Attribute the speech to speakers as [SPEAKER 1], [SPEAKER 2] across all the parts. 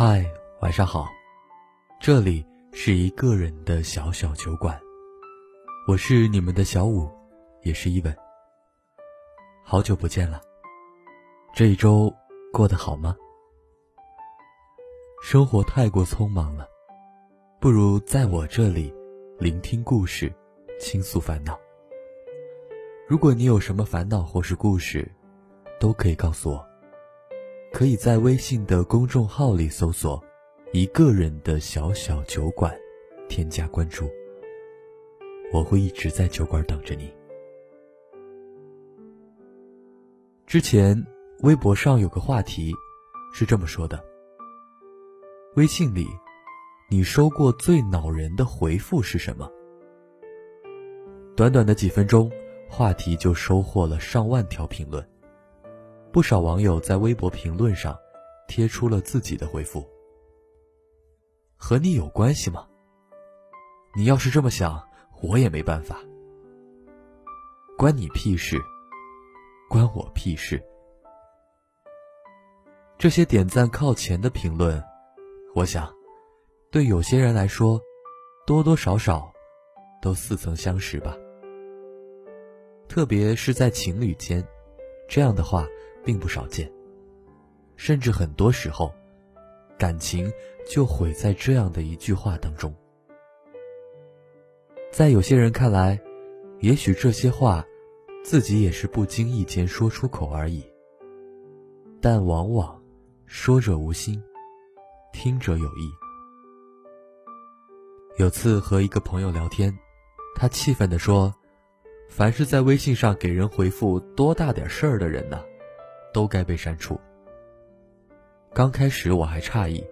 [SPEAKER 1] 嗨，晚上好，这里是一个人的小小酒馆，我是你们的小五，也是一文。好久不见了，这一周过得好吗？生活太过匆忙了，不如在我这里聆听故事，倾诉烦恼。如果你有什么烦恼或是故事，都可以告诉我。可以在微信的公众号里搜索“一个人的小小酒馆”，添加关注。我会一直在酒馆等着你。之前微博上有个话题，是这么说的：微信里，你收过最恼人的回复是什么？短短的几分钟，话题就收获了上万条评论。不少网友在微博评论上贴出了自己的回复。和你有关系吗？你要是这么想，我也没办法。关你屁事？关我屁事？这些点赞靠前的评论，我想，对有些人来说，多多少少都似曾相识吧。特别是在情侣间，这样的话。并不少见，甚至很多时候，感情就毁在这样的一句话当中。在有些人看来，也许这些话，自己也是不经意间说出口而已。但往往，说者无心，听者有意。有次和一个朋友聊天，他气愤地说：“凡是在微信上给人回复多大点事儿的人呢？”都该被删除。刚开始我还诧异，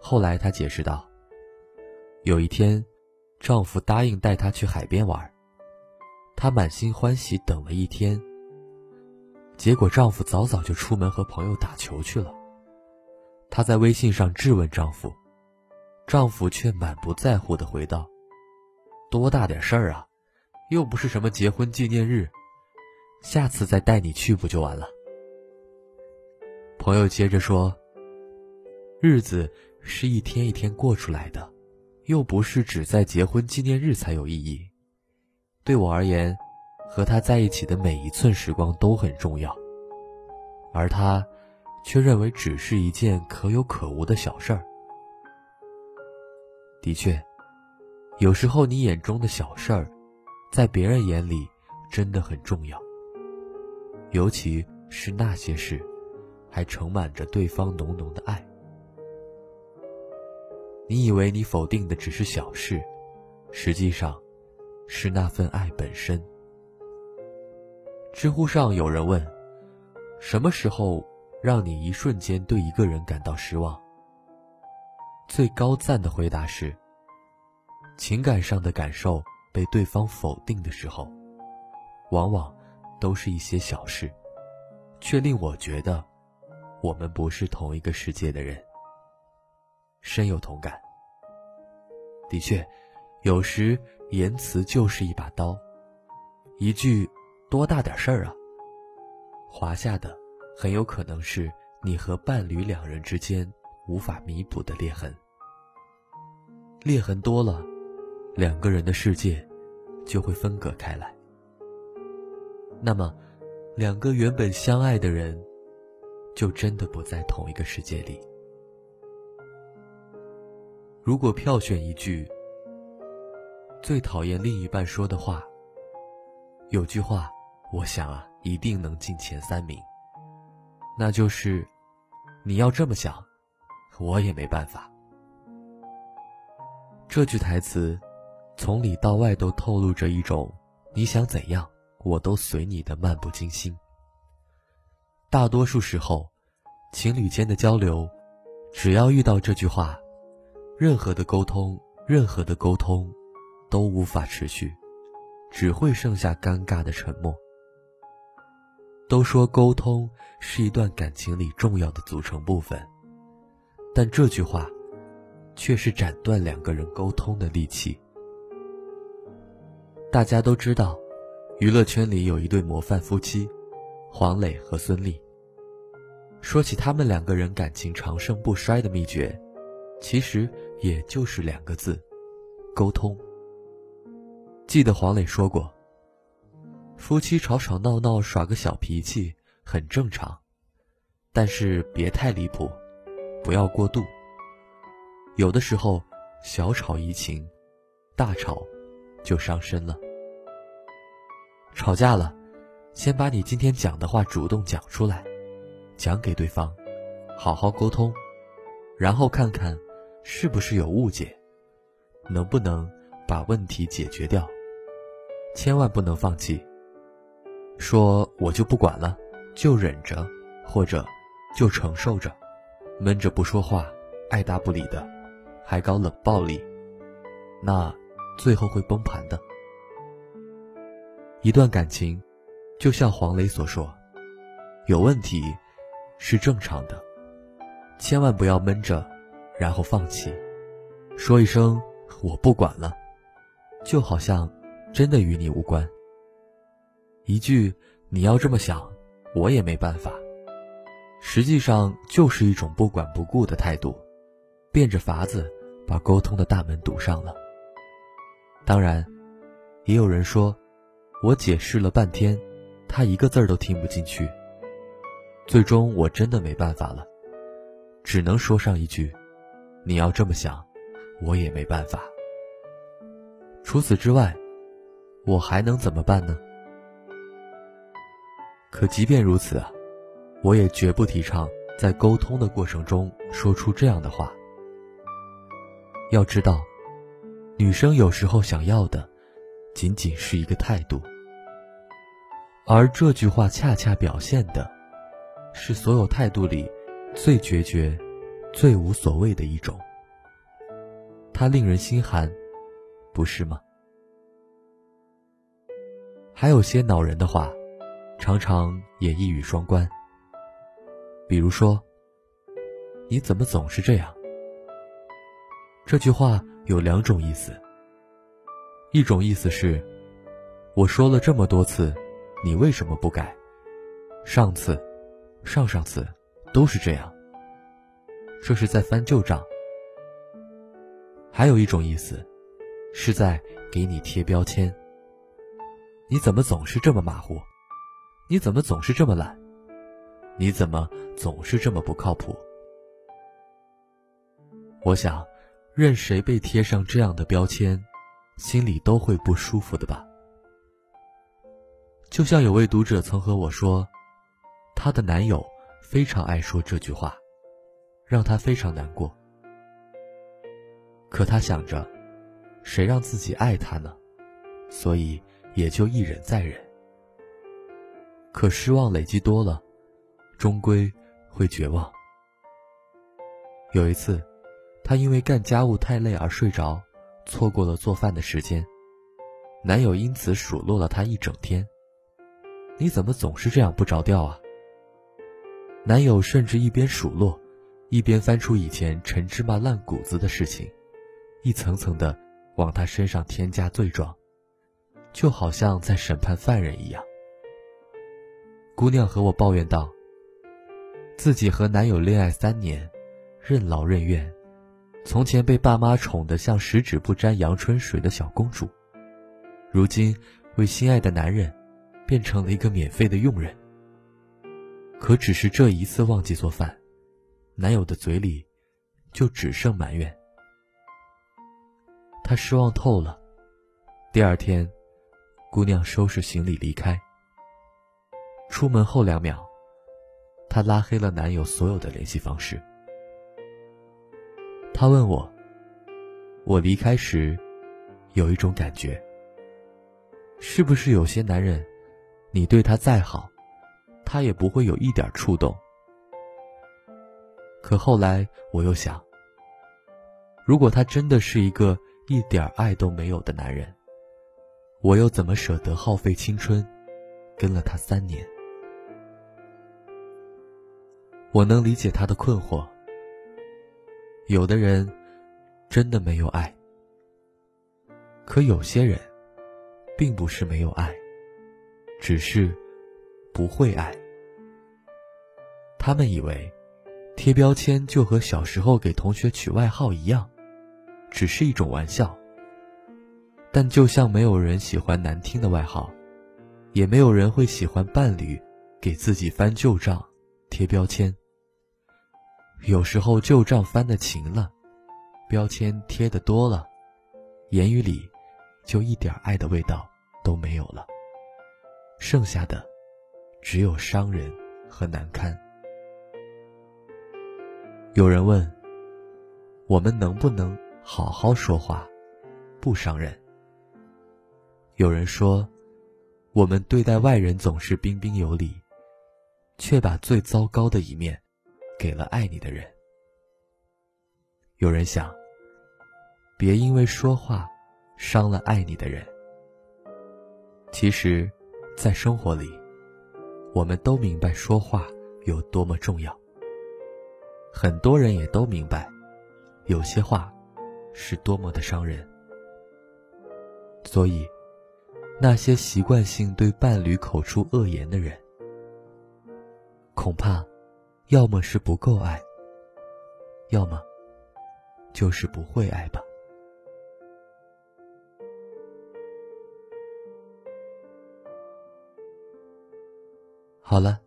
[SPEAKER 1] 后来她解释道：“有一天，丈夫答应带她去海边玩，她满心欢喜等了一天。结果丈夫早早就出门和朋友打球去了。她在微信上质问丈夫，丈夫却满不在乎的回道：‘多大点事儿啊，又不是什么结婚纪念日，下次再带你去不就完了。’”朋友接着说：“日子是一天一天过出来的，又不是只在结婚纪念日才有意义。对我而言，和他在一起的每一寸时光都很重要，而他，却认为只是一件可有可无的小事儿。的确，有时候你眼中的小事儿，在别人眼里真的很重要，尤其是那些事。”还盛满着对方浓浓的爱。你以为你否定的只是小事，实际上，是那份爱本身。知乎上有人问：“什么时候让你一瞬间对一个人感到失望？”最高赞的回答是：情感上的感受被对方否定的时候，往往都是一些小事，却令我觉得。我们不是同一个世界的人，深有同感。的确，有时言辞就是一把刀，一句“多大点事儿啊”，划下的很有可能是你和伴侣两人之间无法弥补的裂痕。裂痕多了，两个人的世界就会分隔开来。那么，两个原本相爱的人。就真的不在同一个世界里。如果票选一句最讨厌另一半说的话，有句话，我想啊，一定能进前三名。那就是你要这么想，我也没办法。这句台词从里到外都透露着一种你想怎样，我都随你的漫不经心。大多数时候，情侣间的交流，只要遇到这句话，任何的沟通，任何的沟通，都无法持续，只会剩下尴尬的沉默。都说沟通是一段感情里重要的组成部分，但这句话，却是斩断两个人沟通的利器。大家都知道，娱乐圈里有一对模范夫妻。黄磊和孙俪，说起他们两个人感情长盛不衰的秘诀，其实也就是两个字：沟通。记得黄磊说过，夫妻吵吵闹闹耍个小脾气很正常，但是别太离谱，不要过度。有的时候小吵怡情，大吵就伤身了。吵架了，先把你今天讲的话主动讲出来，讲给对方，好好沟通，然后看看是不是有误解，能不能把问题解决掉。千万不能放弃。说我就不管了，就忍着，或者就承受着，闷着不说话，爱答不理的，还搞冷暴力，那最后会崩盘的。一段感情，就像黄磊所说，有问题是正常的，千万不要闷着，然后放弃，说一声我不管了，就好像。真的与你无关。一句“你要这么想，我也没办法”，实际上就是一种不管不顾的态度，变着法子把沟通的大门堵上了。当然，也有人说，我解释了半天，他一个字儿都听不进去。最终我真的没办法了，只能说上一句：“你要这么想，我也没办法。”除此之外。我还能怎么办呢？可即便如此，我也绝不提倡在沟通的过程中说出这样的话。要知道，女生有时候想要的，仅仅是一个态度，而这句话恰恰表现的，是所有态度里最决绝、最无所谓的一种。它令人心寒，不是吗？还有些恼人的话，常常也一语双关。比如说：“你怎么总是这样？”这句话有两种意思。一种意思是，我说了这么多次，你为什么不改？上次、上上次都是这样，这是在翻旧账。还有一种意思，是在给你贴标签。你怎么总是这么马虎？你怎么总是这么懒？你怎么总是这么不靠谱？我想，任谁被贴上这样的标签，心里都会不舒服的吧。就像有位读者曾和我说，她的男友非常爱说这句话，让她非常难过。可她想着，谁让自己爱他呢？所以。也就一忍再忍，可失望累积多了，终归会绝望。有一次，她因为干家务太累而睡着，错过了做饭的时间，男友因此数落了她一整天。你怎么总是这样不着调啊？男友甚至一边数落，一边翻出以前陈芝麻烂谷子的事情，一层层的往她身上添加罪状。就好像在审判犯人一样。姑娘和我抱怨道：“自己和男友恋爱三年，任劳任怨，从前被爸妈宠得像十指不沾阳春水的小公主，如今为心爱的男人，变成了一个免费的佣人。可只是这一次忘记做饭，男友的嘴里就只剩埋怨。她失望透了。第二天。”姑娘收拾行李离开。出门后两秒，她拉黑了男友所有的联系方式。她问我：“我离开时，有一种感觉，是不是有些男人，你对他再好，他也不会有一点触动？”可后来我又想，如果他真的是一个一点爱都没有的男人。我又怎么舍得耗费青春，跟了他三年？我能理解他的困惑。有的人真的没有爱，可有些人并不是没有爱，只是不会爱。他们以为，贴标签就和小时候给同学取外号一样，只是一种玩笑。但就像没有人喜欢难听的外号，也没有人会喜欢伴侣给自己翻旧账、贴标签。有时候旧账翻的勤了，标签贴的多了，言语里就一点爱的味道都没有了，剩下的只有伤人和难堪。有人问：我们能不能好好说话，不伤人？有人说：我们对待外人总是彬彬有礼，却把最糟糕的一面给了爱你的人。有人想：别因为说话伤了爱你的人。其实，在生活里，我们都明白说话有多么重要。很多人也都明白，有些话是多么的伤人。所以，那些习惯性对伴侣口出恶言的人，恐怕要么是不够爱，要么就是不会爱吧。好了，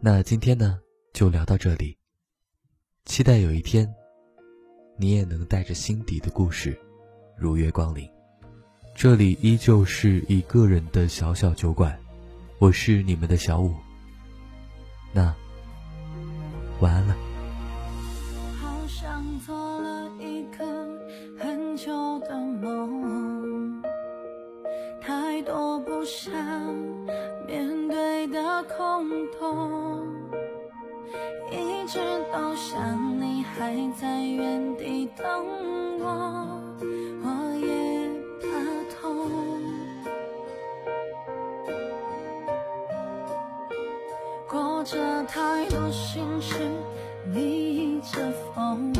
[SPEAKER 1] 那今天呢，就聊到这里。期待有一天，你也能带着心底的故事，如约光临。这里依旧是一个人的小小酒馆，我是你们的小五。那晚安了。
[SPEAKER 2] 好像做了一个很久的梦，太多不想的空洞。一直都想你还在原地等我，我也怕痛。过着太多心事，逆着风，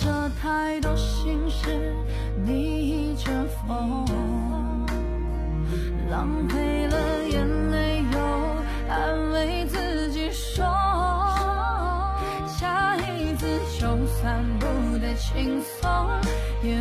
[SPEAKER 2] 着太多心事，逆着风，浪费了眼泪，又安慰自己说，下一次就算不太轻松。也